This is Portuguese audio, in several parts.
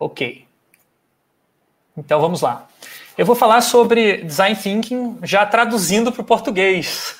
Ok. Então vamos lá. Eu vou falar sobre design thinking já traduzindo para o português,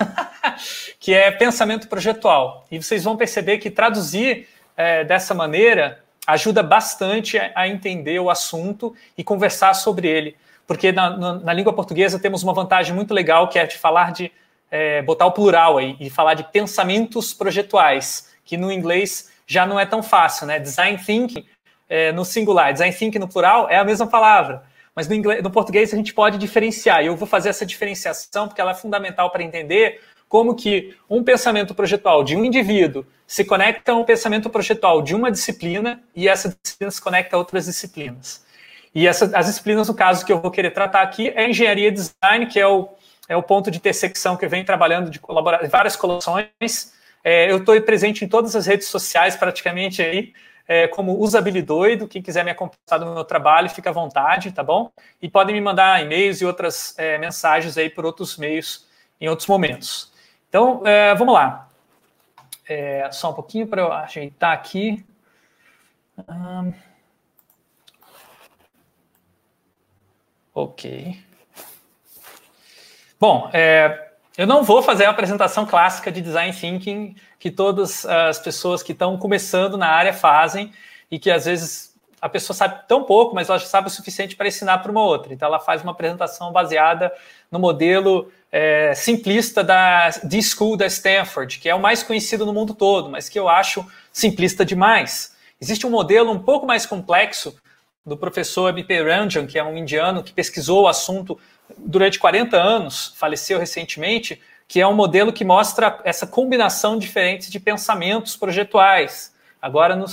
que é pensamento projetual. E vocês vão perceber que traduzir é, dessa maneira ajuda bastante a entender o assunto e conversar sobre ele. Porque na, na, na língua portuguesa temos uma vantagem muito legal que é de falar de é, botar o plural aí e falar de pensamentos projetuais, que no inglês já não é tão fácil, né? Design thinking é, no singular, design thinking no plural é a mesma palavra. Mas no, inglês, no português a gente pode diferenciar. E eu vou fazer essa diferenciação porque ela é fundamental para entender como que um pensamento projetual de um indivíduo se conecta a um pensamento projetual de uma disciplina e essa disciplina se conecta a outras disciplinas. E essa, as disciplinas, no caso que eu vou querer tratar aqui, é engenharia e design, que é o, é o ponto de intersecção que venho trabalhando de colaborar, várias colaborações. É, eu estou presente em todas as redes sociais, praticamente aí, é, como usabilidoido. Quem quiser me acompanhar no meu trabalho, fica à vontade, tá bom? E podem me mandar e-mails e outras é, mensagens aí por outros meios em outros momentos. Então, é, vamos lá. É, só um pouquinho para eu ajeitar aqui. Um... Ok. Bom, é, eu não vou fazer a apresentação clássica de design thinking que todas as pessoas que estão começando na área fazem e que às vezes a pessoa sabe tão pouco, mas ela já sabe o suficiente para ensinar para uma outra. Então ela faz uma apresentação baseada no modelo é, simplista da D-School da Stanford, que é o mais conhecido no mundo todo, mas que eu acho simplista demais. Existe um modelo um pouco mais complexo do professor B.P. Ranjan, que é um indiano que pesquisou o assunto durante 40 anos, faleceu recentemente, que é um modelo que mostra essa combinação diferente de pensamentos projetuais, agora no,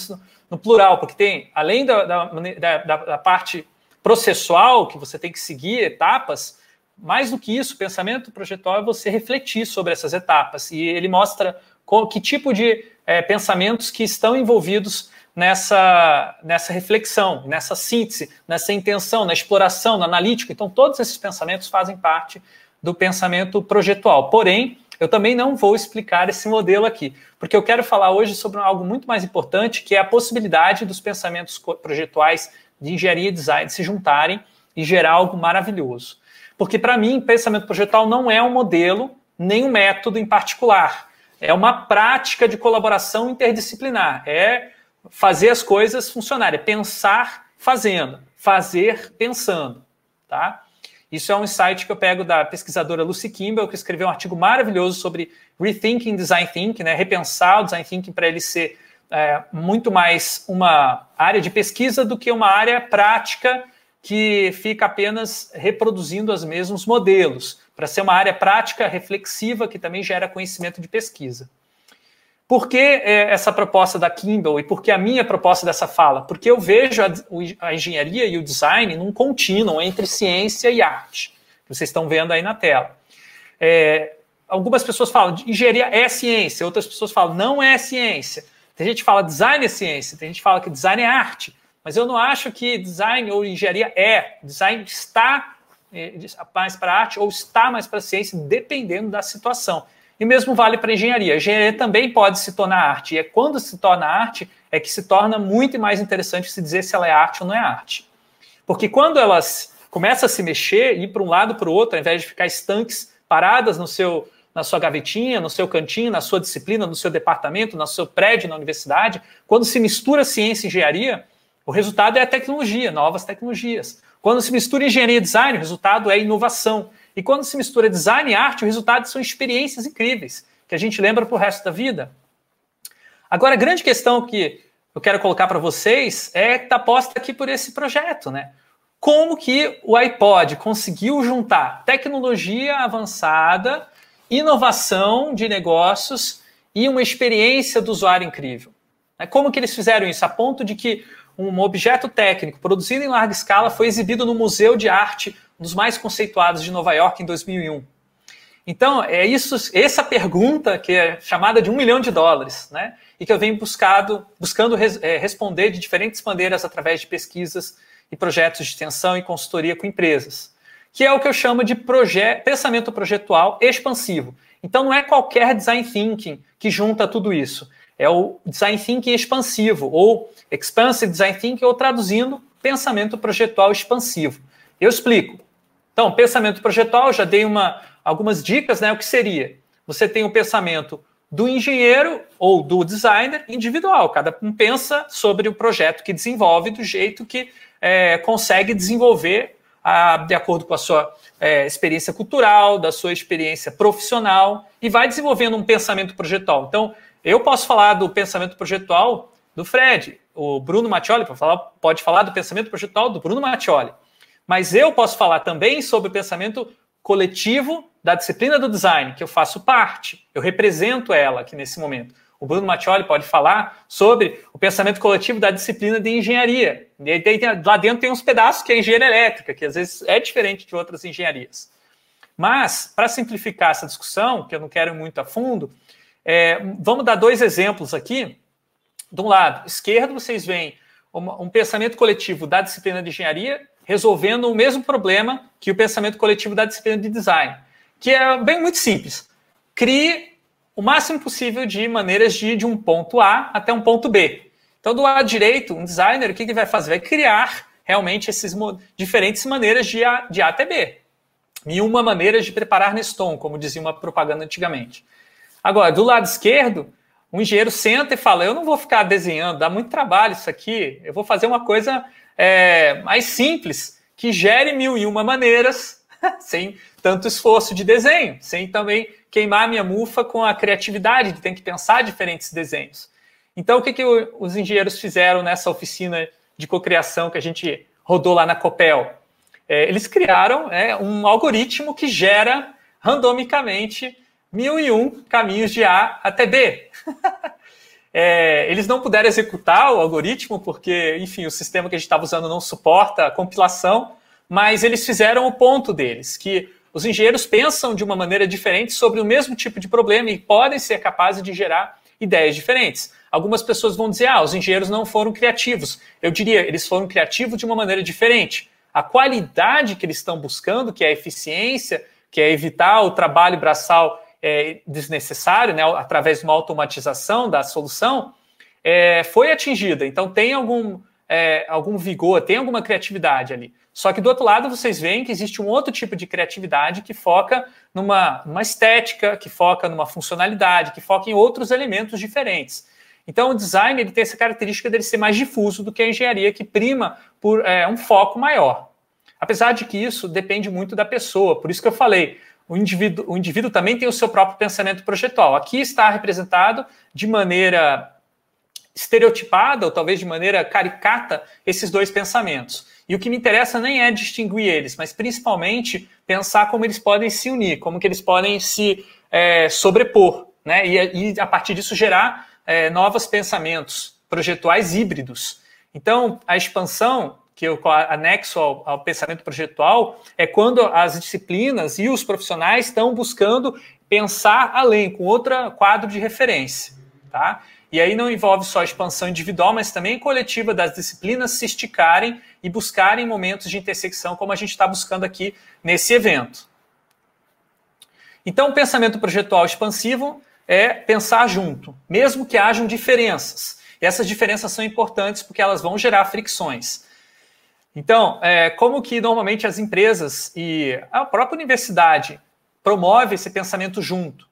no plural, porque tem, além da, da, da, da, parte processual, que você tem que seguir etapas, mais do que isso, pensamento projetual é você refletir sobre essas etapas, e ele mostra qual, que tipo de é, pensamentos que estão envolvidos nessa, nessa reflexão, nessa síntese, nessa intenção, na exploração, no analítico. Então, todos esses pensamentos fazem parte do pensamento projetual. Porém, eu também não vou explicar esse modelo aqui, porque eu quero falar hoje sobre algo muito mais importante, que é a possibilidade dos pensamentos projetuais de engenharia e design se juntarem e gerar algo maravilhoso. Porque, para mim, pensamento projetual não é um modelo, nem um método em particular. É uma prática de colaboração interdisciplinar. É fazer as coisas funcionarem, é pensar fazendo, fazer pensando, tá? Isso é um insight que eu pego da pesquisadora Lucy Kimball, que escreveu um artigo maravilhoso sobre rethinking design thinking, né? repensar o design thinking para ele ser é, muito mais uma área de pesquisa do que uma área prática que fica apenas reproduzindo os mesmos modelos, para ser uma área prática reflexiva que também gera conhecimento de pesquisa. Por que é, essa proposta da Kimball e por que a minha proposta dessa fala? Porque eu vejo a, a engenharia e o design num contínuo entre ciência e arte. Vocês estão vendo aí na tela. É, algumas pessoas falam engenharia é ciência, outras pessoas falam não é ciência. Tem gente que fala design é ciência, tem gente que fala que design é arte. Mas eu não acho que design ou engenharia é. Design está é, mais para arte ou está mais para ciência, dependendo da situação. E mesmo vale para engenharia. A engenharia também pode se tornar arte. E é quando se torna arte é que se torna muito mais interessante se dizer se ela é arte ou não é arte. Porque quando elas começam a se mexer, ir para um lado para o outro, ao invés de ficar estanques, paradas no seu, na sua gavetinha, no seu cantinho, na sua disciplina, no seu departamento, no seu prédio, na universidade, quando se mistura ciência e engenharia, o resultado é a tecnologia, novas tecnologias. Quando se mistura engenharia e design, o resultado é inovação. E quando se mistura design e arte, o resultado são experiências incríveis, que a gente lembra para o resto da vida. Agora, a grande questão que eu quero colocar para vocês é está posta aqui por esse projeto, né? Como que o iPod conseguiu juntar tecnologia avançada, inovação de negócios e uma experiência do usuário incrível? Como que eles fizeram isso? A ponto de que um objeto técnico produzido em larga escala foi exibido no Museu de Arte um dos mais conceituados de Nova York em 2001. Então, é isso, essa pergunta que é chamada de um milhão de dólares, né? E que eu venho buscado, buscando res, é, responder de diferentes maneiras através de pesquisas e projetos de extensão e consultoria com empresas, que é o que eu chamo de proje pensamento projetual expansivo. Então, não é qualquer design thinking que junta tudo isso. É o design thinking expansivo, ou expansive design thinking, ou traduzindo, pensamento projetual expansivo. Eu explico. Então, pensamento projetual, já dei uma, algumas dicas, né? O que seria? Você tem o pensamento do engenheiro ou do designer individual. Cada um pensa sobre o projeto que desenvolve do jeito que é, consegue desenvolver a, de acordo com a sua é, experiência cultural, da sua experiência profissional e vai desenvolvendo um pensamento projetual. Então, eu posso falar do pensamento projetual do Fred, o Bruno Mattioli pode falar, do pensamento projetual do Bruno Mattioli, mas eu posso falar também sobre o pensamento coletivo da disciplina do design, que eu faço parte, eu represento ela aqui nesse momento. O Bruno Mattioli pode falar sobre o pensamento coletivo da disciplina de engenharia. E lá dentro tem uns pedaços que é engenharia elétrica, que às vezes é diferente de outras engenharias. Mas, para simplificar essa discussão, que eu não quero muito a fundo, é, vamos dar dois exemplos aqui. De um lado esquerdo, vocês veem um pensamento coletivo da disciplina de engenharia resolvendo o mesmo problema que o pensamento coletivo da disciplina de design que é bem muito simples. Crie o máximo possível de maneiras de ir de um ponto A até um ponto B. Então, do lado direito, um designer, o que ele vai fazer? Vai criar realmente essas diferentes maneiras de A, de A até B. E uma maneira de preparar Neston, como dizia uma propaganda antigamente. Agora, do lado esquerdo, um engenheiro senta e fala: Eu não vou ficar desenhando, dá muito trabalho isso aqui, eu vou fazer uma coisa é, mais simples, que gere mil e uma maneiras, sem tanto esforço de desenho, sem também queimar minha mufa com a criatividade de ter que pensar diferentes desenhos. Então, o que, que os engenheiros fizeram nessa oficina de cocriação que a gente rodou lá na Copel? É, eles criaram é, um algoritmo que gera randomicamente mil e um caminhos de A até B. é, eles não puderam executar o algoritmo porque, enfim, o sistema que a gente estava usando não suporta a compilação, mas eles fizeram o ponto deles, que os engenheiros pensam de uma maneira diferente sobre o mesmo tipo de problema e podem ser capazes de gerar ideias diferentes. Algumas pessoas vão dizer, ah, os engenheiros não foram criativos. Eu diria, eles foram criativos de uma maneira diferente. A qualidade que eles estão buscando, que é a eficiência, que é evitar o trabalho braçal é, desnecessário, né, através de uma automatização da solução, é, foi atingida. Então tem algum, é, algum vigor, tem alguma criatividade ali. Só que do outro lado vocês veem que existe um outro tipo de criatividade que foca numa, numa estética, que foca numa funcionalidade, que foca em outros elementos diferentes. Então o design ele tem essa característica dele ser mais difuso do que a engenharia, que prima por é, um foco maior. Apesar de que isso depende muito da pessoa, por isso que eu falei, o indivíduo, o indivíduo também tem o seu próprio pensamento projetual. Aqui está representado de maneira estereotipada, ou talvez de maneira caricata, esses dois pensamentos. E o que me interessa nem é distinguir eles, mas principalmente pensar como eles podem se unir, como que eles podem se é, sobrepor, né? E, e, a partir disso gerar é, novos pensamentos projetuais híbridos. Então, a expansão que eu anexo ao, ao pensamento projetual é quando as disciplinas e os profissionais estão buscando pensar além, com outro quadro de referência, tá? E aí não envolve só a expansão individual, mas também coletiva das disciplinas se esticarem e buscarem momentos de intersecção, como a gente está buscando aqui nesse evento. Então, o pensamento projetual expansivo é pensar junto, mesmo que hajam diferenças. E essas diferenças são importantes porque elas vão gerar fricções. Então, é, como que normalmente as empresas e a própria universidade promove esse pensamento junto?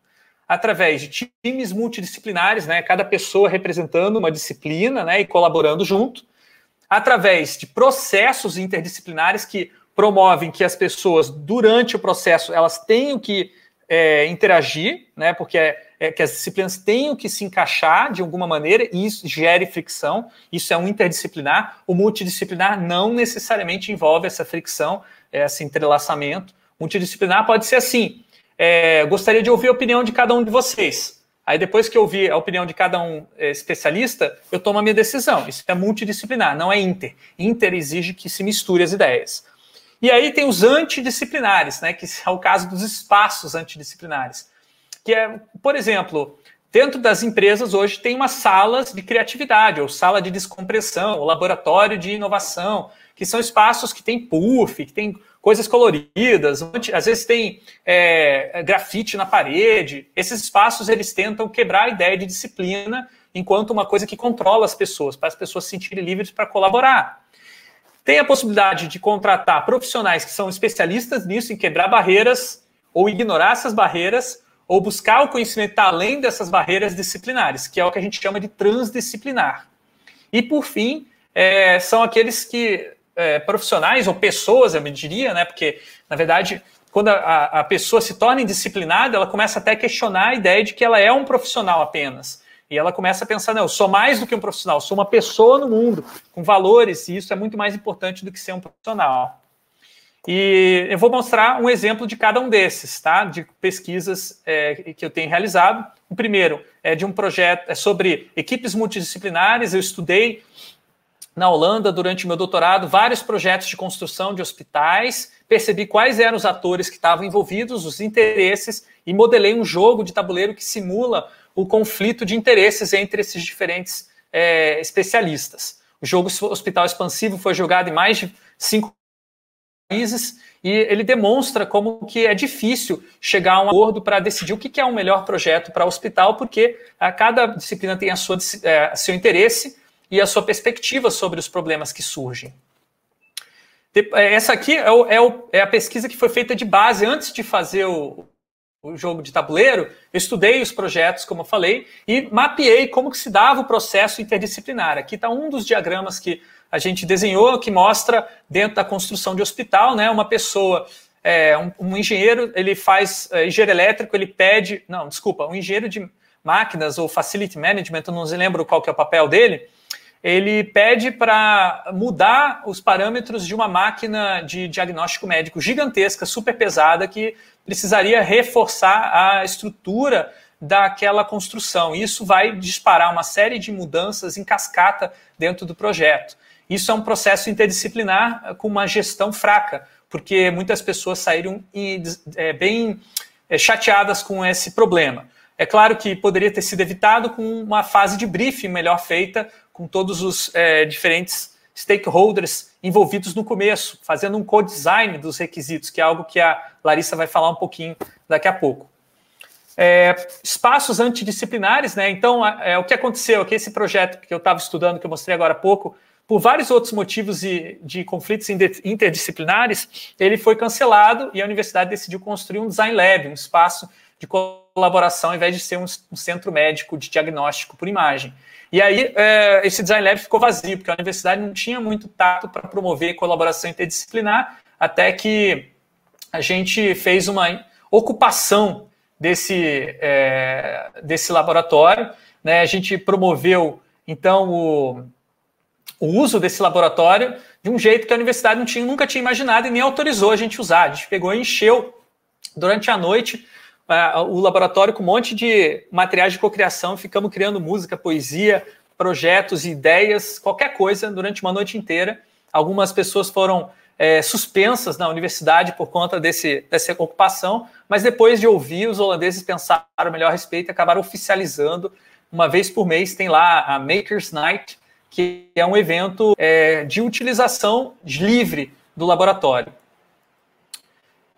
através de times multidisciplinares, né, cada pessoa representando uma disciplina né, e colaborando junto, através de processos interdisciplinares que promovem que as pessoas, durante o processo, elas tenham que é, interagir, né, porque é, é, que as disciplinas tenham que se encaixar de alguma maneira e isso gere fricção. Isso é um interdisciplinar. O multidisciplinar não necessariamente envolve essa fricção, esse entrelaçamento. Multidisciplinar pode ser assim: é, gostaria de ouvir a opinião de cada um de vocês. Aí depois que eu ouvir a opinião de cada um é, especialista, eu tomo a minha decisão. Isso é multidisciplinar, não é inter. Inter exige que se misture as ideias. E aí tem os antidisciplinares, né, que é o caso dos espaços antidisciplinares. Que é, por exemplo, dentro das empresas hoje tem umas salas de criatividade, ou sala de descompressão, ou laboratório de inovação, que são espaços que tem puff, que tem coisas coloridas, às vezes tem é, grafite na parede. Esses espaços eles tentam quebrar a ideia de disciplina enquanto uma coisa que controla as pessoas, para as pessoas se sentirem livres para colaborar. Tem a possibilidade de contratar profissionais que são especialistas nisso, em quebrar barreiras ou ignorar essas barreiras, ou buscar o conhecimento além dessas barreiras disciplinares, que é o que a gente chama de transdisciplinar. E, por fim, é, são aqueles que é, profissionais ou pessoas, eu me diria, né? Porque, na verdade, quando a, a pessoa se torna indisciplinada, ela começa até a questionar a ideia de que ela é um profissional apenas. E ela começa a pensar, não, eu sou mais do que um profissional, sou uma pessoa no mundo, com valores, e isso é muito mais importante do que ser um profissional. E eu vou mostrar um exemplo de cada um desses, tá? De pesquisas é, que eu tenho realizado. O primeiro é de um projeto é sobre equipes multidisciplinares. Eu estudei na Holanda durante meu doutorado vários projetos de construção de hospitais, percebi quais eram os atores que estavam envolvidos, os interesses e modelei um jogo de tabuleiro que simula o conflito de interesses entre esses diferentes é, especialistas. O jogo Hospital Expansivo foi jogado em mais de cinco países e ele demonstra como que é difícil chegar a um acordo para decidir o que é um melhor projeto para o hospital, porque a cada disciplina tem a sua, é, seu interesse e a sua perspectiva sobre os problemas que surgem. É, essa aqui é, o, é, o, é, a pesquisa que foi feita de base antes de fazer o, o, jogo de tabuleiro. Eu estudei os projetos, como eu falei, e mapeei como que se dava o processo interdisciplinar. Aqui está um dos diagramas que a gente desenhou, que mostra dentro da construção de hospital, né, uma pessoa, é, um, um, engenheiro, ele faz é, engenheiro elétrico, ele pede, não, desculpa, um engenheiro de máquinas ou facility management, eu não lembro qual que é o papel dele, ele pede para mudar os parâmetros de uma máquina de diagnóstico médico gigantesca, super pesada, que precisaria reforçar a estrutura daquela construção. Isso vai disparar uma série de mudanças em cascata dentro do projeto. Isso é um processo interdisciplinar com uma gestão fraca, porque muitas pessoas saíram é, bem é, chateadas com esse problema. É claro que poderia ter sido evitado com uma fase de briefing melhor feita, com todos os é, diferentes stakeholders envolvidos no começo, fazendo um co-design dos requisitos, que é algo que a Larissa vai falar um pouquinho daqui a pouco. É, espaços antidisciplinares, né? Então, é, o que aconteceu é que esse projeto que eu estava estudando, que eu mostrei agora há pouco, por vários outros motivos de, de conflitos interdisciplinares, ele foi cancelado e a universidade decidiu construir um design lab, um espaço de colaboração, ao invés de ser um, um centro médico de diagnóstico por imagem. E aí, é, esse Design Lab ficou vazio, porque a universidade não tinha muito tato para promover colaboração interdisciplinar, até que a gente fez uma ocupação desse, é, desse laboratório. Né? A gente promoveu, então, o, o uso desse laboratório de um jeito que a universidade não tinha, nunca tinha imaginado e nem autorizou a gente usar. A gente pegou e encheu durante a noite o laboratório com um monte de materiais de cocriação, ficamos criando música, poesia, projetos, ideias, qualquer coisa durante uma noite inteira. Algumas pessoas foram é, suspensas na universidade por conta desse, dessa ocupação, mas depois de ouvir, os holandeses pensaram melhor a respeito e acabaram oficializando. Uma vez por mês tem lá a Makers Night, que é um evento é, de utilização livre do laboratório.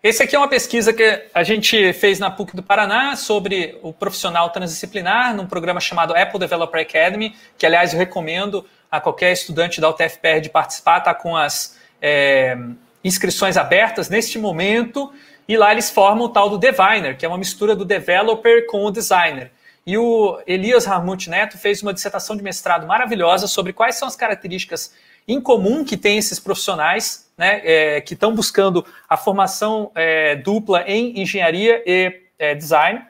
Esse aqui é uma pesquisa que a gente fez na PUC do Paraná sobre o profissional transdisciplinar, num programa chamado Apple Developer Academy, que, aliás, eu recomendo a qualquer estudante da UTFPR de participar, está com as é, inscrições abertas neste momento, e lá eles formam o tal do Diviner, que é uma mistura do developer com o designer. E o Elias Ramut Neto fez uma dissertação de mestrado maravilhosa sobre quais são as características em comum que tem esses profissionais né, é, que estão buscando a formação é, dupla em engenharia e é, design,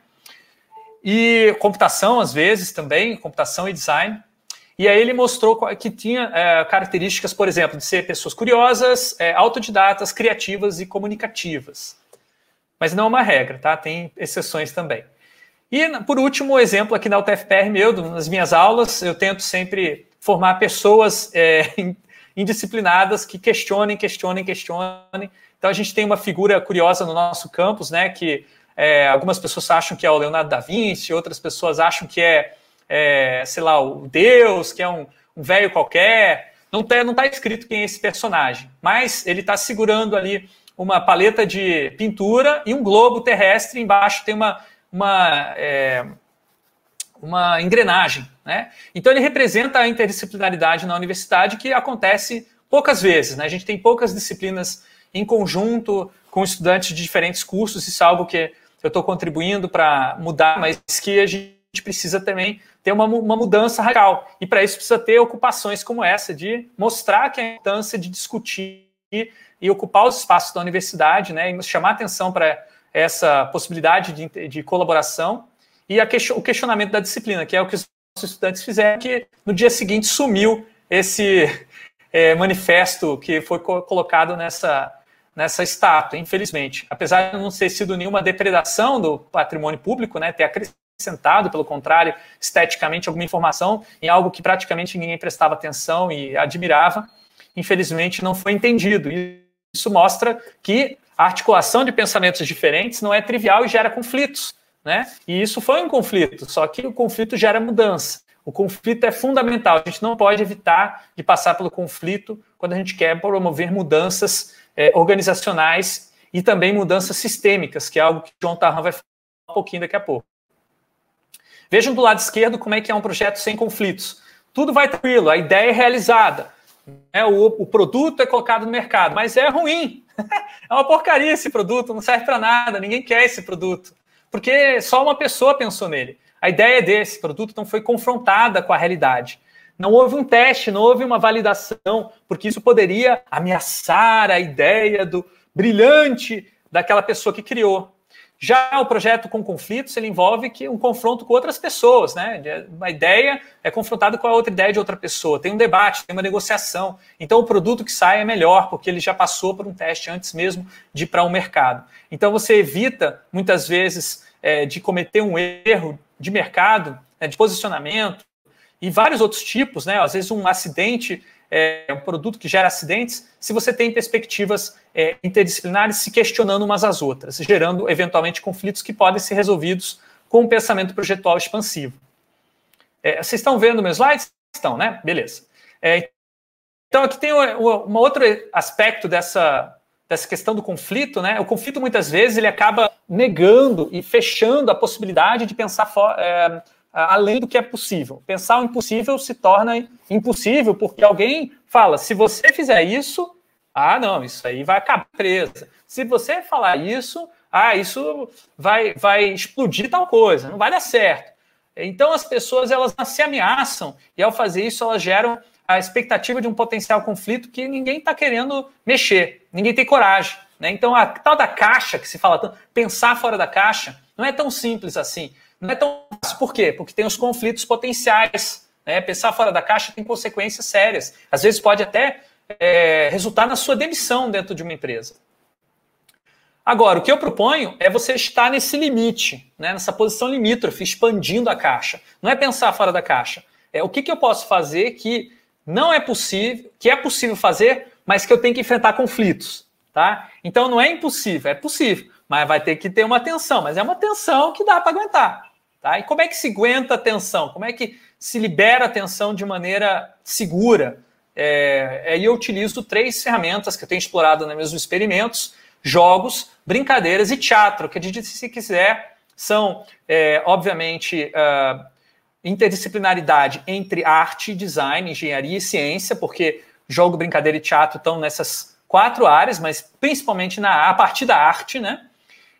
e computação, às vezes, também, computação e design. E aí ele mostrou que tinha é, características, por exemplo, de ser pessoas curiosas, é, autodidatas, criativas e comunicativas. Mas não é uma regra, tá? Tem exceções também. E, por último, o exemplo aqui da UTFPR meu, nas minhas aulas, eu tento sempre formar pessoas é, indisciplinadas que questionem, questionem, questionem. Então a gente tem uma figura curiosa no nosso campus, né? Que é, algumas pessoas acham que é o Leonardo da Vinci, outras pessoas acham que é, é sei lá, o Deus, que é um, um velho qualquer. Não está não tá escrito quem é esse personagem, mas ele está segurando ali uma paleta de pintura e um globo terrestre. Embaixo tem uma, uma, é, uma engrenagem. Né? Então, ele representa a interdisciplinaridade na universidade que acontece poucas vezes. Né? A gente tem poucas disciplinas em conjunto com estudantes de diferentes cursos, isso é algo que eu estou contribuindo para mudar, mas que a gente precisa também ter uma, uma mudança radical. E para isso precisa ter ocupações como essa, de mostrar que a importância de discutir e ocupar os espaços da universidade, né, e chamar atenção para essa possibilidade de, de colaboração e o questionamento da disciplina, que é o que os estudantes fizeram, que no dia seguinte sumiu esse é, manifesto que foi co colocado nessa, nessa estátua, infelizmente. Apesar de não ter sido nenhuma depredação do patrimônio público, né, ter acrescentado, pelo contrário, esteticamente alguma informação em algo que praticamente ninguém prestava atenção e admirava, infelizmente não foi entendido. Isso mostra que a articulação de pensamentos diferentes não é trivial e gera conflitos. Né? E isso foi um conflito, só que o conflito gera mudança. O conflito é fundamental. A gente não pode evitar de passar pelo conflito quando a gente quer promover mudanças é, organizacionais e também mudanças sistêmicas, que é algo que João Tarran vai falar um pouquinho daqui a pouco. Vejam do lado esquerdo como é que é um projeto sem conflitos. Tudo vai tranquilo, a ideia é realizada. Né? O, o produto é colocado no mercado, mas é ruim. é uma porcaria esse produto, não serve para nada, ninguém quer esse produto. Porque só uma pessoa pensou nele. A ideia desse produto não foi confrontada com a realidade. Não houve um teste, não houve uma validação, porque isso poderia ameaçar a ideia do brilhante daquela pessoa que criou. Já o projeto com conflitos, ele envolve que um confronto com outras pessoas, né? Uma ideia é confrontada com a outra ideia de outra pessoa. Tem um debate, tem uma negociação. Então o produto que sai é melhor, porque ele já passou por um teste antes mesmo de ir para o um mercado. Então você evita, muitas vezes, é, de cometer um erro de mercado, né, de posicionamento, e vários outros tipos, né? Às vezes um acidente é um produto que gera acidentes, se você tem perspectivas é, interdisciplinares se questionando umas às outras, gerando eventualmente conflitos que podem ser resolvidos com um pensamento projetual expansivo. É, vocês estão vendo meus slides? Estão, né? Beleza. É, então aqui tem um outro aspecto dessa, dessa questão do conflito, né? O conflito muitas vezes ele acaba negando e fechando a possibilidade de pensar é, além do que é possível. Pensar o impossível se torna impossível porque alguém fala: se você fizer isso, ah, não, isso aí vai acabar presa. Se você falar isso, ah, isso vai, vai explodir tal coisa, não vai dar certo. Então as pessoas elas se ameaçam e ao fazer isso elas geram a expectativa de um potencial conflito que ninguém está querendo mexer, ninguém tem coragem. Né? Então a tal da caixa que se fala tanto, pensar fora da caixa, não é tão simples assim. Não é tão fácil. Por quê? Porque tem os conflitos potenciais. Né? Pensar fora da caixa tem consequências sérias. Às vezes pode até é, resultar na sua demissão dentro de uma empresa. Agora, o que eu proponho é você estar nesse limite, né, nessa posição limítrofe, expandindo a caixa. Não é pensar fora da caixa. É o que, que eu posso fazer que não é possível, que é possível fazer, mas que eu tenho que enfrentar conflitos. Tá? Então não é impossível, é possível, mas vai ter que ter uma tensão, mas é uma tensão que dá para aguentar. Tá? E como é que se aguenta a tensão? Como é que se libera a tensão de maneira segura? É, aí eu utilizo três ferramentas que eu tenho explorado nos meus experimentos: jogos, brincadeiras e teatro, que, se quiser, são, é, obviamente, uh, interdisciplinaridade entre arte, design, engenharia e ciência, porque jogo, brincadeira e teatro estão nessas quatro áreas, mas principalmente na, a partir da arte, né?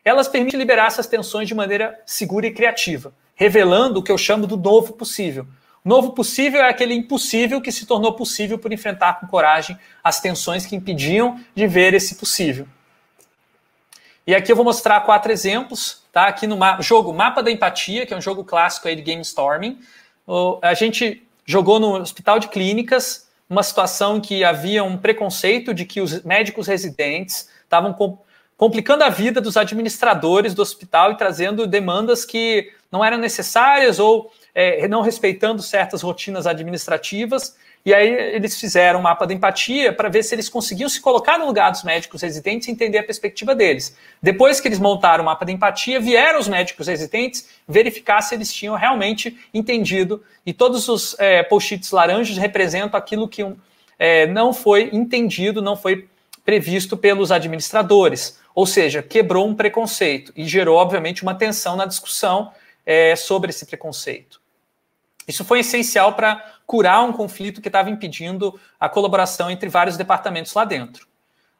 Elas permitem liberar essas tensões de maneira segura e criativa, revelando o que eu chamo do novo possível. O novo possível é aquele impossível que se tornou possível por enfrentar com coragem as tensões que impediam de ver esse possível. E aqui eu vou mostrar quatro exemplos, tá? Aqui no jogo Mapa da Empatia, que é um jogo clássico aí de Game Storming. A gente jogou no Hospital de Clínicas, uma situação em que havia um preconceito de que os médicos residentes estavam complicando a vida dos administradores do hospital e trazendo demandas que não eram necessárias ou é, não respeitando certas rotinas administrativas. E aí eles fizeram um mapa da empatia para ver se eles conseguiam se colocar no lugar dos médicos residentes e entender a perspectiva deles. Depois que eles montaram o mapa da empatia, vieram os médicos residentes verificar se eles tinham realmente entendido. E todos os é, post-its laranjas representam aquilo que é, não foi entendido, não foi previsto pelos administradores. Ou seja, quebrou um preconceito e gerou, obviamente, uma tensão na discussão é, sobre esse preconceito. Isso foi essencial para curar um conflito que estava impedindo a colaboração entre vários departamentos lá dentro.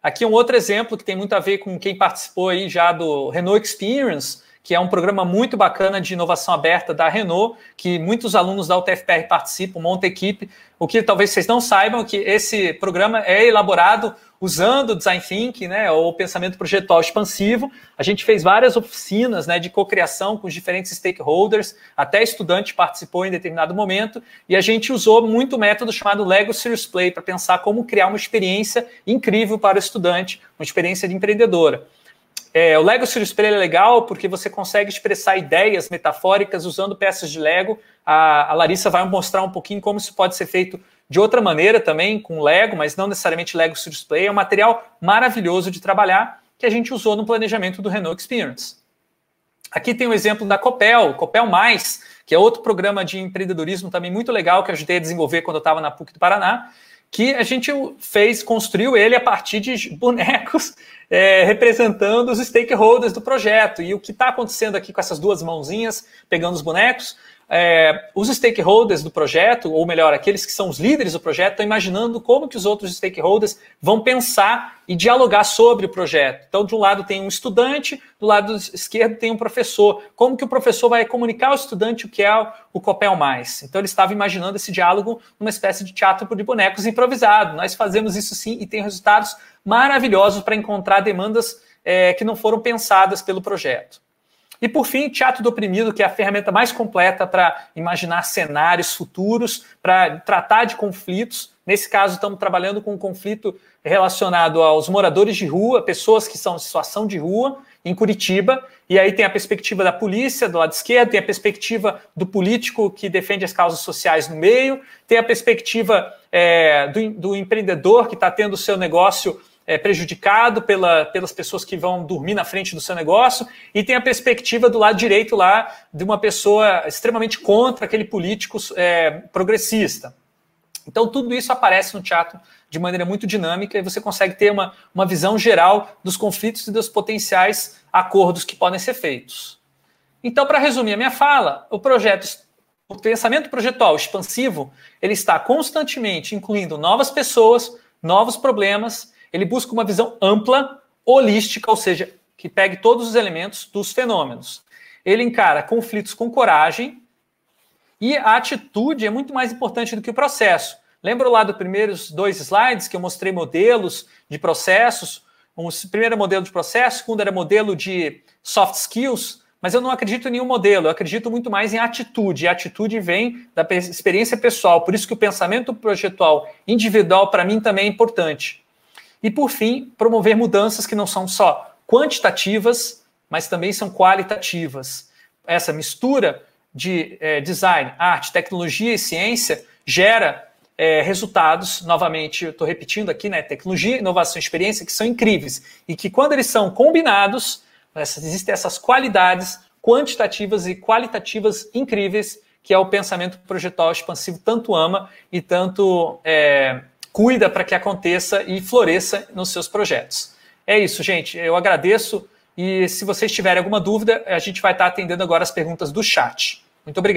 Aqui um outro exemplo que tem muito a ver com quem participou aí já do Renault Experience, que é um programa muito bacana de inovação aberta da Renault, que muitos alunos da UTFPR participam, monta equipe. O que talvez vocês não saibam é que esse programa é elaborado usando design thinking, né, ou pensamento projetual expansivo. A gente fez várias oficinas, né, de cocriação com diferentes stakeholders, até estudante participou em determinado momento, e a gente usou muito o método chamado Lego Serious Play para pensar como criar uma experiência incrível para o estudante, uma experiência de empreendedora. É, o Lego Serious Play é legal porque você consegue expressar ideias metafóricas usando peças de Lego. A, a Larissa vai mostrar um pouquinho como isso pode ser feito de outra maneira também, com Lego, mas não necessariamente Lego Serious Play. É um material maravilhoso de trabalhar que a gente usou no planejamento do Renault Experience. Aqui tem o um exemplo da Copel, Copel Mais, que é outro programa de empreendedorismo também muito legal que eu ajudei a desenvolver quando eu estava na PUC do Paraná, que a gente fez, construiu ele a partir de bonecos é, representando os stakeholders do projeto. E o que está acontecendo aqui com essas duas mãozinhas, pegando os bonecos, é, os stakeholders do projeto, ou melhor, aqueles que são os líderes do projeto, estão imaginando como que os outros stakeholders vão pensar e dialogar sobre o projeto. Então, de um lado tem um estudante, do lado esquerdo tem um professor. Como que o professor vai comunicar ao estudante o que é o Copel Mais? Então, ele estava imaginando esse diálogo numa espécie de teatro de bonecos improvisado. Nós fazemos isso sim e tem resultados maravilhosos para encontrar demandas é, que não foram pensadas pelo projeto. E por fim, Teatro do Oprimido, que é a ferramenta mais completa para imaginar cenários futuros, para tratar de conflitos. Nesse caso, estamos trabalhando com um conflito relacionado aos moradores de rua, pessoas que são em situação de rua, em Curitiba. E aí tem a perspectiva da polícia do lado esquerdo, tem a perspectiva do político que defende as causas sociais no meio, tem a perspectiva é, do, do empreendedor que está tendo o seu negócio é, prejudicado pela, pelas pessoas que vão dormir na frente do seu negócio, e tem a perspectiva do lado direito lá de uma pessoa extremamente contra aquele político é, progressista. Então, tudo isso aparece no teatro de maneira muito dinâmica e você consegue ter uma, uma visão geral dos conflitos e dos potenciais acordos que podem ser feitos. Então, para resumir a minha fala, o projeto, o pensamento projetual expansivo, ele está constantemente incluindo novas pessoas, novos problemas ele busca uma visão ampla, holística, ou seja, que pegue todos os elementos dos fenômenos. Ele encara conflitos com coragem e a atitude é muito mais importante do que o processo. Lembra lá dos primeiros dois slides que eu mostrei modelos de processos? O primeiro modelo de processo, o segundo era modelo de soft skills, mas eu não acredito em nenhum modelo, eu acredito muito mais em atitude. E a atitude vem da experiência pessoal, por isso que o pensamento projetual individual, para mim, também é importante. E, por fim, promover mudanças que não são só quantitativas, mas também são qualitativas. Essa mistura de é, design, arte, tecnologia e ciência gera é, resultados, novamente, estou repetindo aqui, né? Tecnologia, inovação e experiência, que são incríveis. E que, quando eles são combinados, existem essas qualidades quantitativas e qualitativas incríveis que é o pensamento projetual expansivo tanto ama e tanto é, cuida para que aconteça e floresça nos seus projetos. É isso, gente. Eu agradeço e se vocês tiverem alguma dúvida, a gente vai estar atendendo agora as perguntas do chat. Muito obrigado.